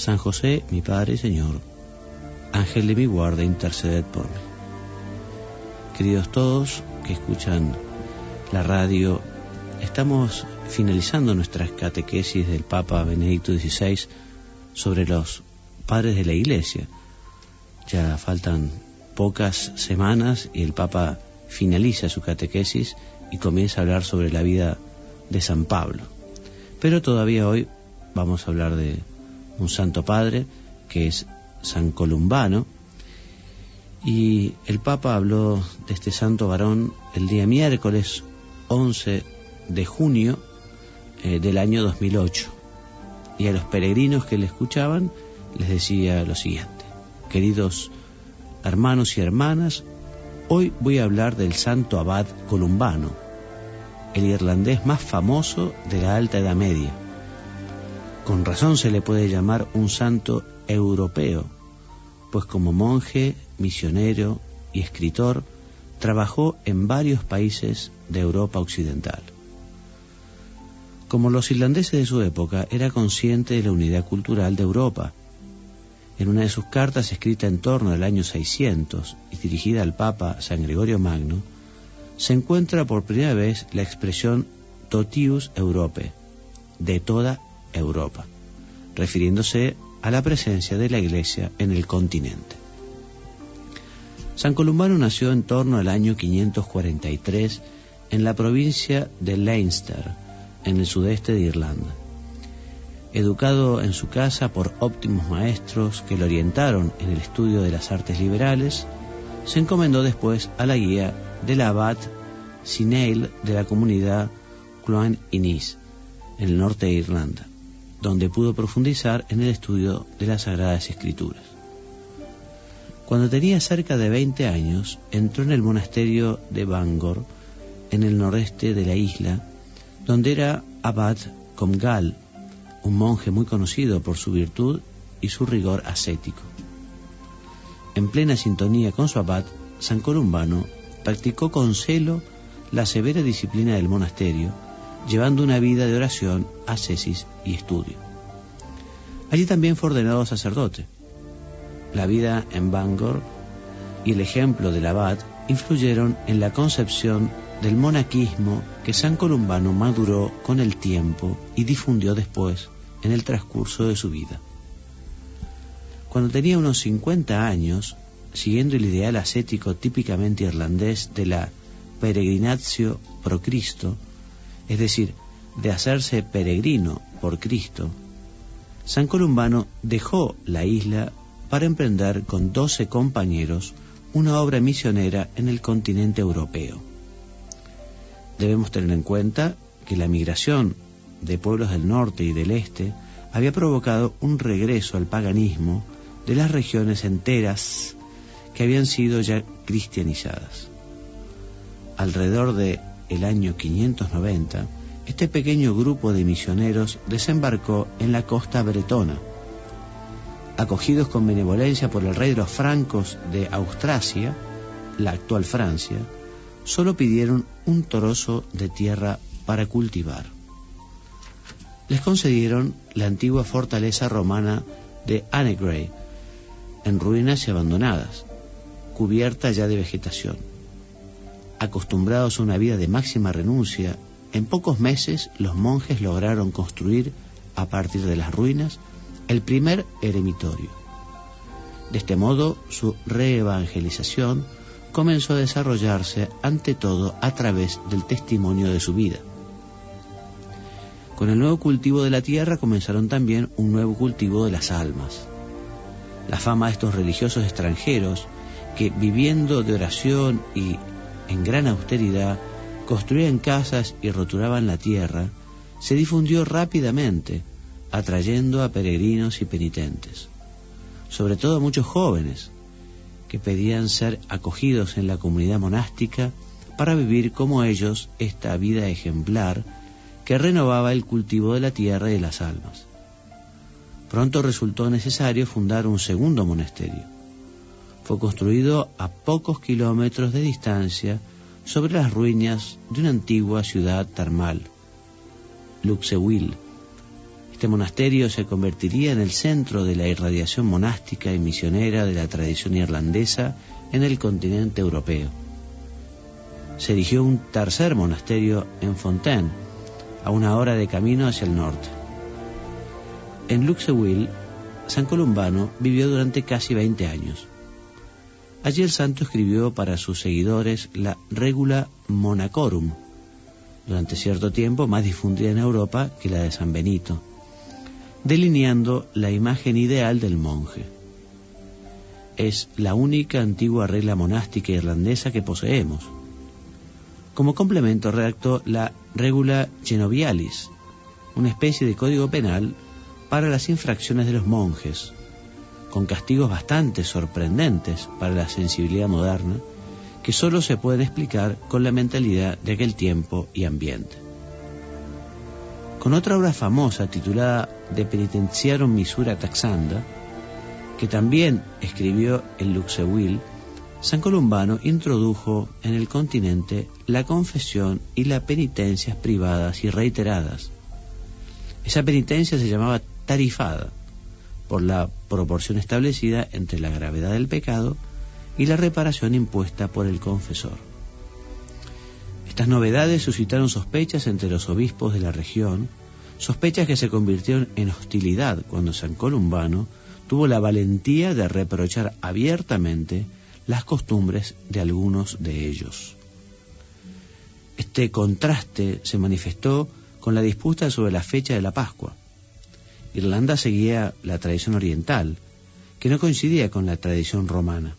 San José, mi Padre y Señor, Ángel de mi guarda, interceded por mí. Queridos todos que escuchan la radio, estamos finalizando nuestras catequesis del Papa Benedicto XVI sobre los padres de la Iglesia. Ya faltan pocas semanas y el Papa finaliza su catequesis y comienza a hablar sobre la vida de San Pablo. Pero todavía hoy vamos a hablar de un santo padre que es San Columbano. Y el Papa habló de este santo varón el día miércoles 11 de junio eh, del año 2008. Y a los peregrinos que le escuchaban les decía lo siguiente. Queridos hermanos y hermanas, hoy voy a hablar del santo abad Columbano el irlandés más famoso de la Alta Edad Media. Con razón se le puede llamar un santo europeo, pues como monje, misionero y escritor, trabajó en varios países de Europa Occidental. Como los irlandeses de su época, era consciente de la unidad cultural de Europa. En una de sus cartas escrita en torno al año 600 y dirigida al Papa San Gregorio Magno, se encuentra por primera vez la expresión totius Europe, de toda Europa, refiriéndose a la presencia de la Iglesia en el continente. San Columbano nació en torno al año 543 en la provincia de Leinster, en el sudeste de Irlanda. Educado en su casa por óptimos maestros que lo orientaron en el estudio de las artes liberales, se encomendó después a la guía del abad Sineil de la comunidad Cloan Inis, en el norte de Irlanda, donde pudo profundizar en el estudio de las Sagradas Escrituras. Cuando tenía cerca de 20 años, entró en el monasterio de Bangor, en el noreste de la isla, donde era abad Comgal, un monje muy conocido por su virtud y su rigor ascético. En plena sintonía con su abad, San Columbano practicó con celo la severa disciplina del monasterio, llevando una vida de oración, ascesis y estudio. Allí también fue ordenado sacerdote. La vida en Bangor y el ejemplo del abad influyeron en la concepción del monaquismo que San Columbano maduró con el tiempo y difundió después en el transcurso de su vida. Cuando tenía unos 50 años, siguiendo el ideal ascético típicamente irlandés de la peregrinatio pro Cristo, es decir, de hacerse peregrino por Cristo, San Columbano dejó la isla para emprender con doce compañeros una obra misionera en el continente europeo. Debemos tener en cuenta que la migración de pueblos del norte y del este había provocado un regreso al paganismo de las regiones enteras que habían sido ya cristianizadas. Alrededor de el año 590, este pequeño grupo de misioneros desembarcó en la costa bretona. Acogidos con benevolencia por el rey de los francos de Austrasia, la actual Francia, solo pidieron un trozo de tierra para cultivar. Les concedieron la antigua fortaleza romana de Annegray, en ruinas y abandonadas, cubierta ya de vegetación. Acostumbrados a una vida de máxima renuncia, en pocos meses los monjes lograron construir, a partir de las ruinas, el primer eremitorio. De este modo, su reevangelización comenzó a desarrollarse ante todo a través del testimonio de su vida. Con el nuevo cultivo de la tierra comenzaron también un nuevo cultivo de las almas. La fama de estos religiosos extranjeros que viviendo de oración y en gran austeridad construían casas y roturaban la tierra, se difundió rápidamente, atrayendo a peregrinos y penitentes, sobre todo a muchos jóvenes que pedían ser acogidos en la comunidad monástica para vivir como ellos esta vida ejemplar que renovaba el cultivo de la tierra y de las almas. Pronto resultó necesario fundar un segundo monasterio. Fue construido a pocos kilómetros de distancia sobre las ruinas de una antigua ciudad termal, Luxeuil. Este monasterio se convertiría en el centro de la irradiación monástica y misionera de la tradición irlandesa en el continente europeo. Se erigió un tercer monasterio en Fontaine, a una hora de camino hacia el norte. En Luxeuil, San Columbano vivió durante casi 20 años. Allí el santo escribió para sus seguidores la Regula Monacorum, durante cierto tiempo más difundida en Europa que la de San Benito, delineando la imagen ideal del monje. Es la única antigua regla monástica irlandesa que poseemos. Como complemento redactó la Regula Genovialis, una especie de código penal para las infracciones de los monjes, con castigos bastante sorprendentes para la sensibilidad moderna, que solo se pueden explicar con la mentalidad de aquel tiempo y ambiente. Con otra obra famosa titulada De Penitenciarum Misura Taxanda, que también escribió en Luxeuil, San Columbano introdujo en el continente la confesión y las penitencias privadas y reiteradas. Esa penitencia se llamaba tarifada por la proporción establecida entre la gravedad del pecado y la reparación impuesta por el confesor. Estas novedades suscitaron sospechas entre los obispos de la región, sospechas que se convirtieron en hostilidad cuando San Columbano tuvo la valentía de reprochar abiertamente las costumbres de algunos de ellos. Este contraste se manifestó con la disputa sobre la fecha de la Pascua. Irlanda seguía la tradición oriental, que no coincidía con la tradición romana.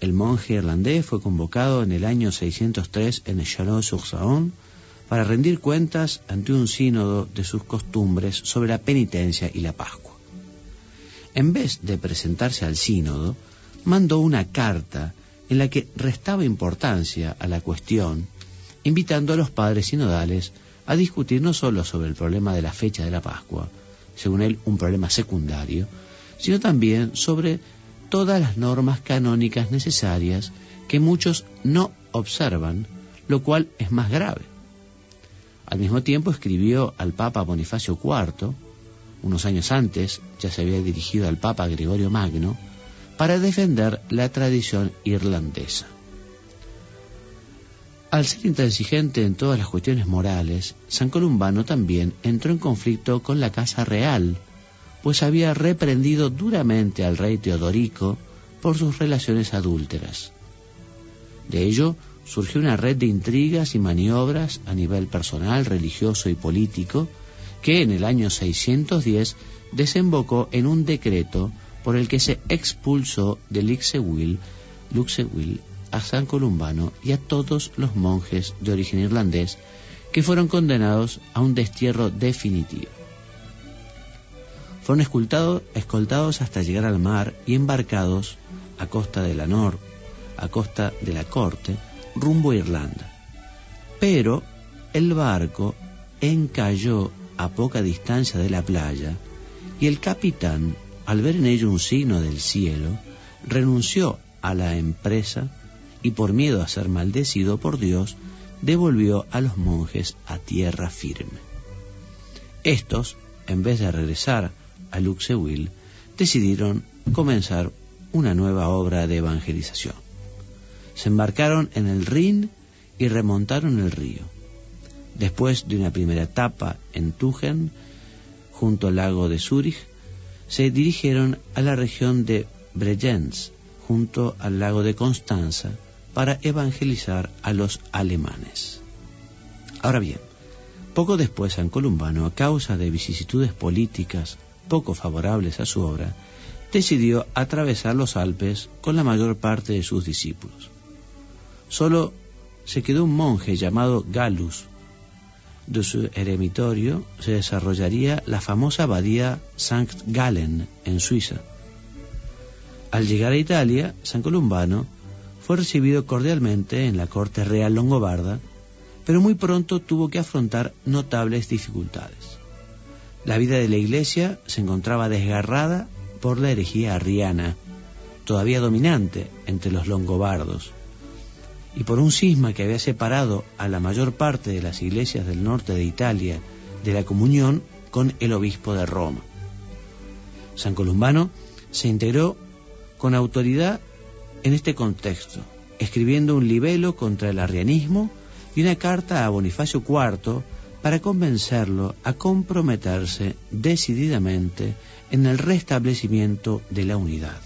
El monje irlandés fue convocado en el año 603 en Chalon-sur-Saône para rendir cuentas ante un sínodo de sus costumbres sobre la penitencia y la Pascua. En vez de presentarse al sínodo, mandó una carta en la que restaba importancia a la cuestión, invitando a los padres sinodales a discutir no solo sobre el problema de la fecha de la Pascua, según él un problema secundario, sino también sobre todas las normas canónicas necesarias que muchos no observan, lo cual es más grave. Al mismo tiempo escribió al Papa Bonifacio IV, unos años antes ya se había dirigido al Papa Gregorio Magno, para defender la tradición irlandesa. Al ser intransigente en todas las cuestiones morales, San Columbano también entró en conflicto con la Casa Real, pues había reprendido duramente al rey Teodorico por sus relaciones adúlteras. De ello surgió una red de intrigas y maniobras a nivel personal, religioso y político que en el año 610 desembocó en un decreto por el que se expulsó de Luxeuil a San Columbano y a todos los monjes de origen irlandés que fueron condenados a un destierro definitivo. Fueron escoltados hasta llegar al mar y embarcados a costa de la Nor, a costa de la corte, rumbo a Irlanda. Pero el barco encalló a poca distancia de la playa y el capitán, al ver en ello un signo del cielo, renunció a la empresa y por miedo a ser maldecido por Dios, devolvió a los monjes a tierra firme. Estos, en vez de regresar a Luxeuil, decidieron comenzar una nueva obra de evangelización. Se embarcaron en el Rin y remontaron el río. Después de una primera etapa en Tugen, junto al lago de Zúrich, se dirigieron a la región de Bregenz, junto al lago de Constanza, para evangelizar a los alemanes. Ahora bien, poco después San Columbano, a causa de vicisitudes políticas poco favorables a su obra, decidió atravesar los Alpes con la mayor parte de sus discípulos. Solo se quedó un monje llamado Galus, de su eremitorio se desarrollaría la famosa abadía Sankt Gallen en Suiza. Al llegar a Italia, San Columbano fue recibido cordialmente en la corte real longobarda, pero muy pronto tuvo que afrontar notables dificultades. La vida de la iglesia se encontraba desgarrada por la herejía arriana, todavía dominante entre los longobardos, y por un cisma que había separado a la mayor parte de las iglesias del norte de Italia de la comunión con el obispo de Roma. San Columbano se integró con autoridad en este contexto, escribiendo un libelo contra el arrianismo y una carta a Bonifacio IV para convencerlo a comprometerse decididamente en el restablecimiento de la unidad.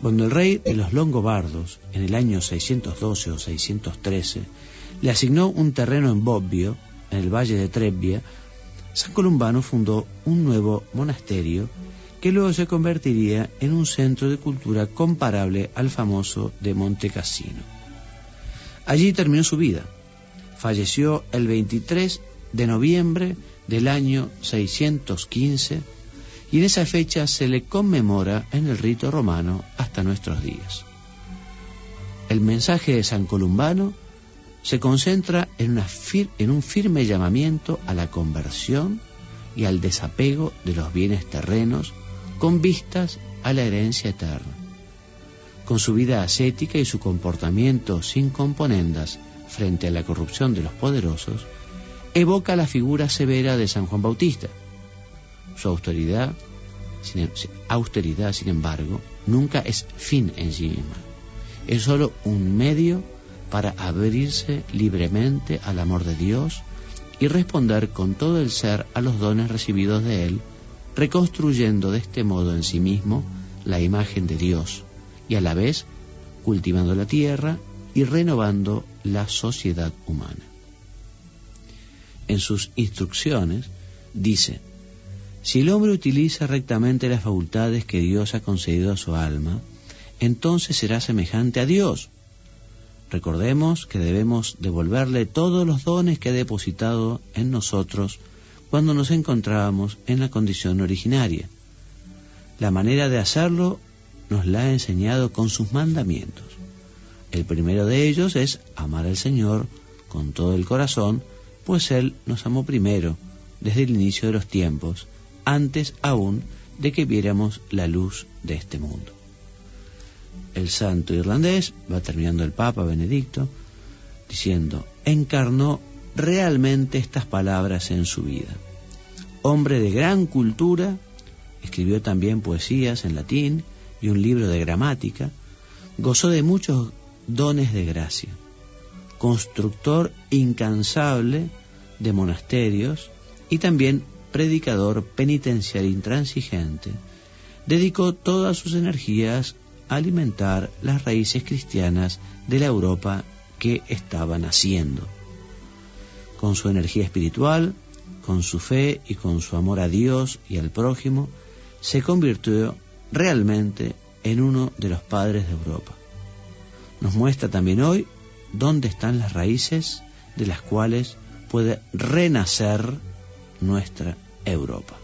Cuando el rey de los Longobardos, en el año 612 o 613, le asignó un terreno en Bobbio, en el valle de Trebbia, San Columbano fundó un nuevo monasterio que luego se convertiría en un centro de cultura comparable al famoso de Monte Cassino. Allí terminó su vida. Falleció el 23 de noviembre del año 615 y en esa fecha se le conmemora en el rito romano hasta nuestros días. El mensaje de San Columbano se concentra en, en, un firme llamamiento a la conversión y al desapego de los bienes terrenos con vistas a la herencia eterna. Con su vida ascética y su comportamiento sin componendas frente a la corrupción de los poderosos, evoca la figura severa de San Juan Bautista, su austeridad, sin, em, austeridad, sin embargo, nunca es fin en sí misma. Es sólo un medio para abrirse libremente al amor de Dios y responder con todo el ser a los dones recibidos de Él, reconstruyendo de este modo en sí mismo la imagen de Dios y a la vez cultivando la tierra y renovando la sociedad humana. En sus instrucciones dice, si el hombre utiliza rectamente las facultades que Dios ha concedido a su alma, entonces será semejante a Dios. Recordemos que debemos devolverle todos los dones que ha depositado en nosotros cuando nos encontrábamos en la condición originaria. La manera de hacerlo nos la ha enseñado con sus mandamientos. El primero de ellos es amar al Señor con todo el corazón, pues Él nos amó primero, desde el inicio de los tiempos, antes aún de que viéramos la luz de este mundo. El santo irlandés, va terminando el Papa Benedicto, diciendo, encarnó realmente estas palabras en su vida. Hombre de gran cultura, escribió también poesías en latín y un libro de gramática, gozó de muchos dones de gracia, constructor incansable de monasterios y también predicador penitencial intransigente, dedicó todas sus energías a alimentar las raíces cristianas de la Europa que estaba naciendo. Con su energía espiritual, con su fe y con su amor a Dios y al prójimo, se convirtió realmente en uno de los padres de Europa. Nos muestra también hoy dónde están las raíces de las cuales puede renacer nuestra Europa.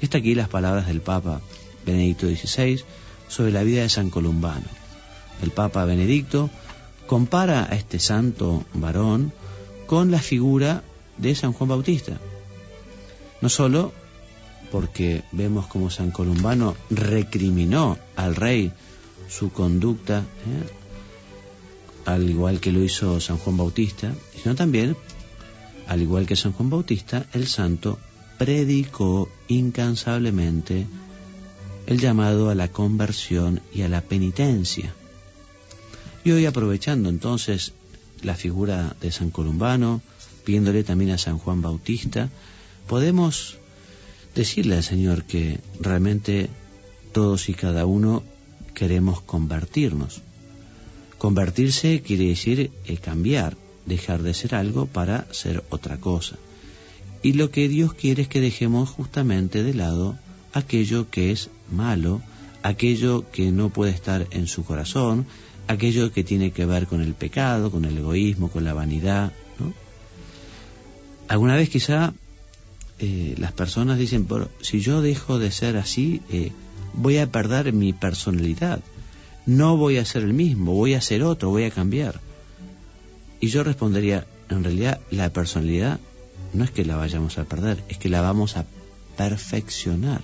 Está aquí las palabras del Papa Benedicto XVI sobre la vida de San Columbano. El Papa Benedicto compara a este santo varón con la figura de San Juan Bautista. No solo porque vemos como San Columbano recriminó al rey su conducta, ¿eh? al igual que lo hizo San Juan Bautista, sino también, al igual que San Juan Bautista, el santo predicó incansablemente el llamado a la conversión y a la penitencia. Y hoy aprovechando entonces la figura de San Columbano, pidiéndole también a San Juan Bautista, podemos decirle al Señor que realmente todos y cada uno queremos convertirnos. Convertirse quiere decir eh, cambiar, dejar de ser algo para ser otra cosa. Y lo que Dios quiere es que dejemos justamente de lado aquello que es malo, aquello que no puede estar en su corazón, aquello que tiene que ver con el pecado, con el egoísmo, con la vanidad. Alguna vez quizá eh, las personas dicen, pero si yo dejo de ser así, eh, voy a perder mi personalidad. No voy a ser el mismo, voy a ser otro, voy a cambiar. Y yo respondería, en realidad la personalidad no es que la vayamos a perder, es que la vamos a perfeccionar.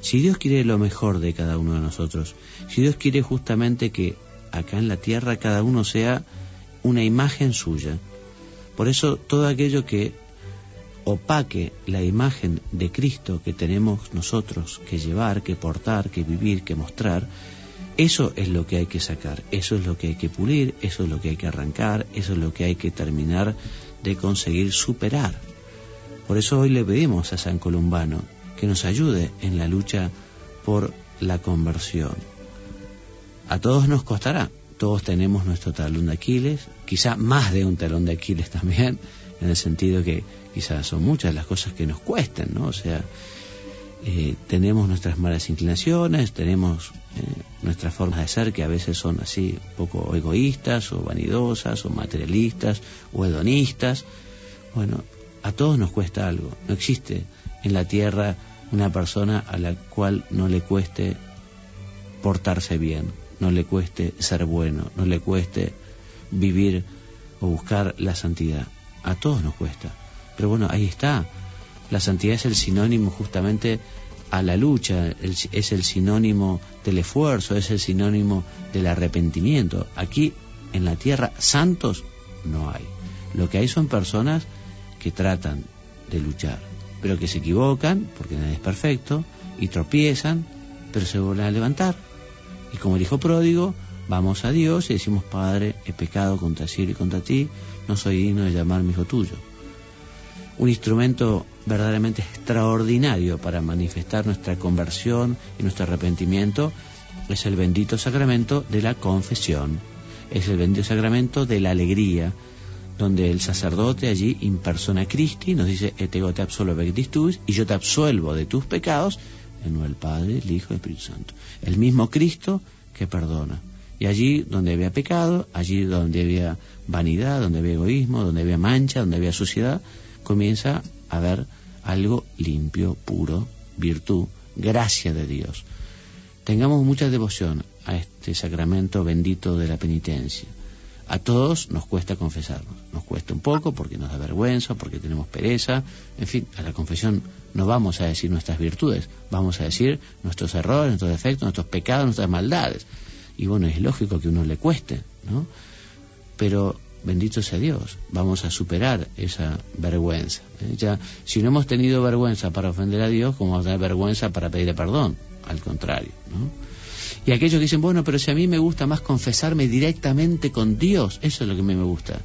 Si Dios quiere lo mejor de cada uno de nosotros, si Dios quiere justamente que acá en la tierra cada uno sea una imagen suya, por eso todo aquello que opaque la imagen de Cristo que tenemos nosotros que llevar, que portar, que vivir, que mostrar, eso es lo que hay que sacar, eso es lo que hay que pulir, eso es lo que hay que arrancar, eso es lo que hay que terminar de conseguir superar. Por eso hoy le pedimos a San Columbano que nos ayude en la lucha por la conversión. A todos nos costará, todos tenemos nuestro talón de Aquiles, quizá más de un talón de Aquiles también, en el sentido que quizás son muchas las cosas que nos cuesten, ¿no? O sea, eh, tenemos nuestras malas inclinaciones, tenemos eh, nuestras formas de ser que a veces son así un poco egoístas o vanidosas o materialistas o hedonistas. Bueno, a todos nos cuesta algo. No existe en la tierra una persona a la cual no le cueste portarse bien, no le cueste ser bueno, no le cueste vivir o buscar la santidad. A todos nos cuesta. Pero bueno, ahí está la santidad es el sinónimo justamente a la lucha, es el sinónimo del esfuerzo, es el sinónimo del arrepentimiento. Aquí en la tierra santos no hay. Lo que hay son personas que tratan de luchar, pero que se equivocan, porque nadie es perfecto, y tropiezan, pero se vuelven a levantar. Y como el hijo pródigo, vamos a Dios y decimos, Padre, he pecado contra ti y contra ti, no soy digno de llamarme hijo tuyo un instrumento verdaderamente extraordinario para manifestar nuestra conversión y nuestro arrepentimiento es el bendito sacramento de la confesión, es el bendito sacramento de la alegría, donde el sacerdote allí in persona Christi nos dice, etego te absolvo y yo te absuelvo de tus pecados, el Padre, el Hijo y el Espíritu Santo. El mismo Cristo que perdona. Y allí donde había pecado, allí donde había vanidad, donde había egoísmo, donde había mancha, donde había suciedad, comienza a ver algo limpio, puro, virtud, gracia de Dios. Tengamos mucha devoción a este sacramento bendito de la penitencia. A todos nos cuesta confesarnos, nos cuesta un poco porque nos da vergüenza, porque tenemos pereza, en fin, a la confesión no vamos a decir nuestras virtudes, vamos a decir nuestros errores, nuestros defectos, nuestros pecados, nuestras maldades. Y bueno, es lógico que a uno le cueste, ¿no? Pero bendito sea Dios, vamos a superar esa vergüenza. ¿eh? Ya, si no hemos tenido vergüenza para ofender a Dios, ¿cómo vamos a tener vergüenza para pedirle perdón? Al contrario, ¿no? Y aquellos que dicen, bueno, pero si a mí me gusta más confesarme directamente con Dios, eso es lo que a mí me gusta.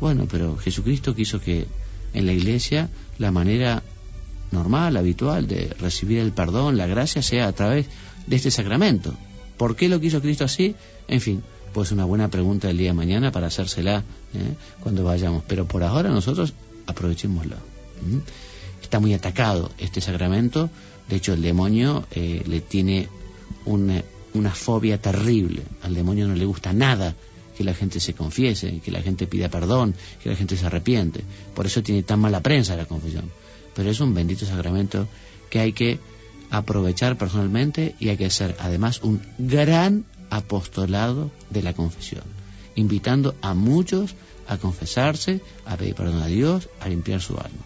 Bueno, pero Jesucristo quiso que en la iglesia la manera normal, habitual de recibir el perdón, la gracia, sea a través de este sacramento. ¿Por qué lo quiso Cristo así? En fin, pues una buena pregunta el día de mañana para hacérsela ¿eh? cuando vayamos. Pero por ahora nosotros aprovechémoslo. Está muy atacado este sacramento. De hecho, el demonio eh, le tiene una, una fobia terrible. Al demonio no le gusta nada que la gente se confiese, que la gente pida perdón, que la gente se arrepiente. Por eso tiene tan mala prensa la confesión. Pero es un bendito sacramento que hay que aprovechar personalmente y hay que hacer además un gran apostolado de la confesión, invitando a muchos a confesarse, a pedir perdón a Dios, a limpiar su alma.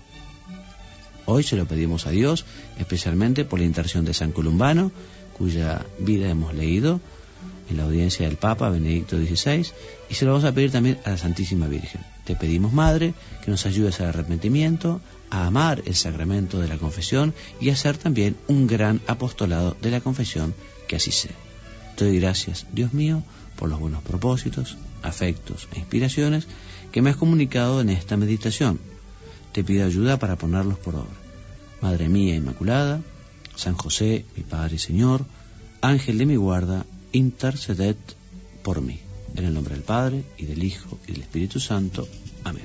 Hoy se lo pedimos a Dios, especialmente por la intercesión de San Columbano, cuya vida hemos leído en la audiencia del Papa Benedicto XVI, y se lo vamos a pedir también a la Santísima Virgen. Te pedimos, Madre, que nos ayudes al arrepentimiento, a amar el sacramento de la confesión y a hacer también un gran apostolado de la confesión, que así sea. Te doy gracias, Dios mío, por los buenos propósitos, afectos e inspiraciones que me has comunicado en esta meditación. Te pido ayuda para ponerlos por obra. Madre mía Inmaculada, San José, mi Padre y Señor, Ángel de mi guarda, interceded por mí. En el nombre del Padre, y del Hijo, y del Espíritu Santo. Amén.